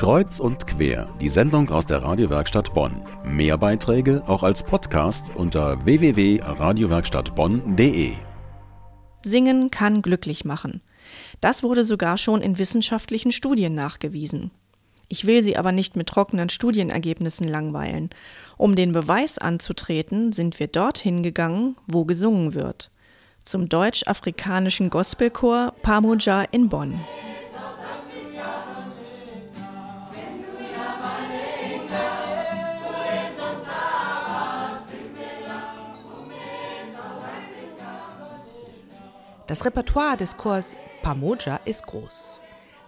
Kreuz und quer, die Sendung aus der Radiowerkstatt Bonn. Mehr Beiträge auch als Podcast unter www.radiowerkstattbonn.de. Singen kann glücklich machen. Das wurde sogar schon in wissenschaftlichen Studien nachgewiesen. Ich will Sie aber nicht mit trockenen Studienergebnissen langweilen. Um den Beweis anzutreten, sind wir dorthin gegangen, wo gesungen wird. Zum deutsch-afrikanischen Gospelchor Pamuja in Bonn. Das Repertoire des Chors Pamoja ist groß.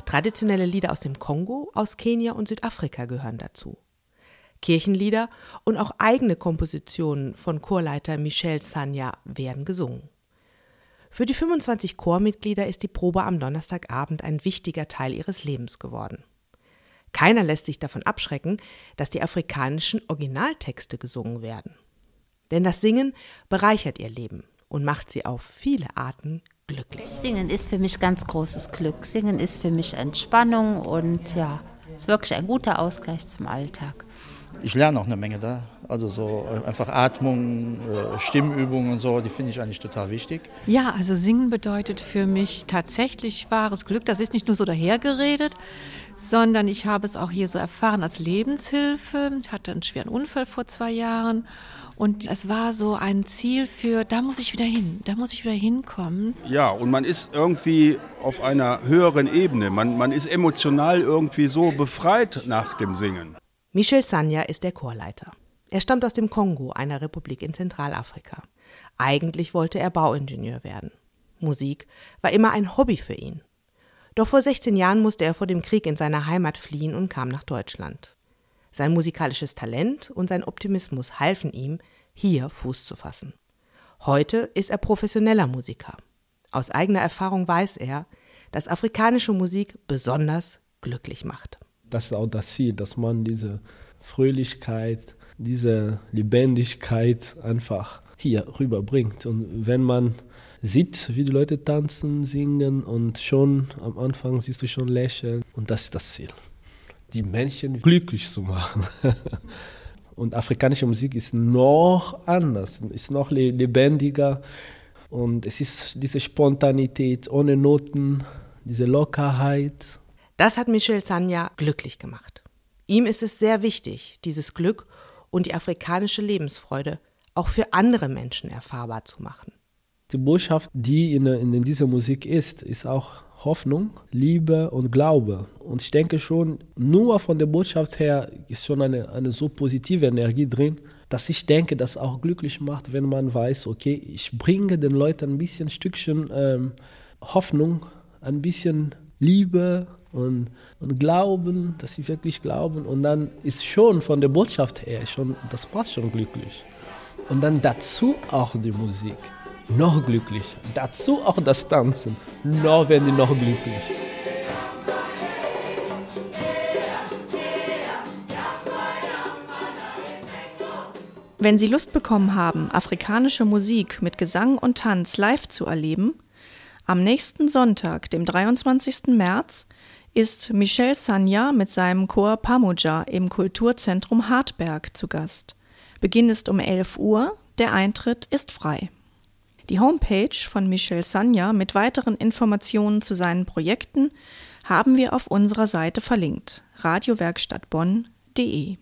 Traditionelle Lieder aus dem Kongo, aus Kenia und Südafrika gehören dazu. Kirchenlieder und auch eigene Kompositionen von Chorleiter Michel Sanya werden gesungen. Für die 25 Chormitglieder ist die Probe am Donnerstagabend ein wichtiger Teil ihres Lebens geworden. Keiner lässt sich davon abschrecken, dass die afrikanischen Originaltexte gesungen werden. Denn das Singen bereichert ihr Leben und macht sie auf viele Arten glücklich. Singen ist für mich ganz großes Glück. Singen ist für mich Entspannung und ja, ist wirklich ein guter Ausgleich zum Alltag. Ich lerne auch eine Menge da. Also so äh, einfach Atmung, äh, Stimmübungen und so, die finde ich eigentlich total wichtig. Ja, also Singen bedeutet für mich tatsächlich wahres Glück. Das ist nicht nur so dahergeredet, sondern ich habe es auch hier so erfahren als Lebenshilfe. Ich hatte einen schweren Unfall vor zwei Jahren und es war so ein Ziel für, da muss ich wieder hin, da muss ich wieder hinkommen. Ja, und man ist irgendwie auf einer höheren Ebene. Man, man ist emotional irgendwie so befreit nach dem Singen. Michel Sanya ist der Chorleiter. Er stammt aus dem Kongo, einer Republik in Zentralafrika. Eigentlich wollte er Bauingenieur werden. Musik war immer ein Hobby für ihn. Doch vor 16 Jahren musste er vor dem Krieg in seiner Heimat fliehen und kam nach Deutschland. Sein musikalisches Talent und sein Optimismus halfen ihm, hier Fuß zu fassen. Heute ist er professioneller Musiker. Aus eigener Erfahrung weiß er, dass afrikanische Musik besonders glücklich macht. Das ist auch das Ziel, dass man diese Fröhlichkeit, diese Lebendigkeit einfach hier rüberbringt. Und wenn man sieht, wie die Leute tanzen, singen und schon am Anfang siehst du schon lächeln. Und das ist das Ziel, die Menschen glücklich zu machen. Und afrikanische Musik ist noch anders, ist noch lebendiger. Und es ist diese Spontanität ohne Noten, diese Lockerheit. Das hat Michel Sanya glücklich gemacht. Ihm ist es sehr wichtig, dieses Glück und die afrikanische Lebensfreude auch für andere Menschen erfahrbar zu machen. Die Botschaft, die in, in dieser Musik ist, ist auch Hoffnung, Liebe und Glaube. Und ich denke schon, nur von der Botschaft her ist schon eine, eine so positive Energie drin, dass ich denke, das auch glücklich macht, wenn man weiß, okay, ich bringe den Leuten ein bisschen Stückchen ähm, Hoffnung, ein bisschen Liebe und, und Glauben, dass sie wirklich glauben. Und dann ist schon von der Botschaft her schon, das macht schon glücklich. Und dann dazu auch die Musik noch glücklich. Dazu auch das Tanzen. Noch werden die noch glücklich. Wenn Sie Lust bekommen haben, afrikanische Musik mit Gesang und Tanz live zu erleben, am nächsten Sonntag, dem 23. März, ist Michel Sanya mit seinem Chor Pamuja im Kulturzentrum Hartberg zu Gast. Beginn ist um 11 Uhr, der Eintritt ist frei. Die Homepage von Michel Sanya mit weiteren Informationen zu seinen Projekten haben wir auf unserer Seite verlinkt radiowerkstattbonn.de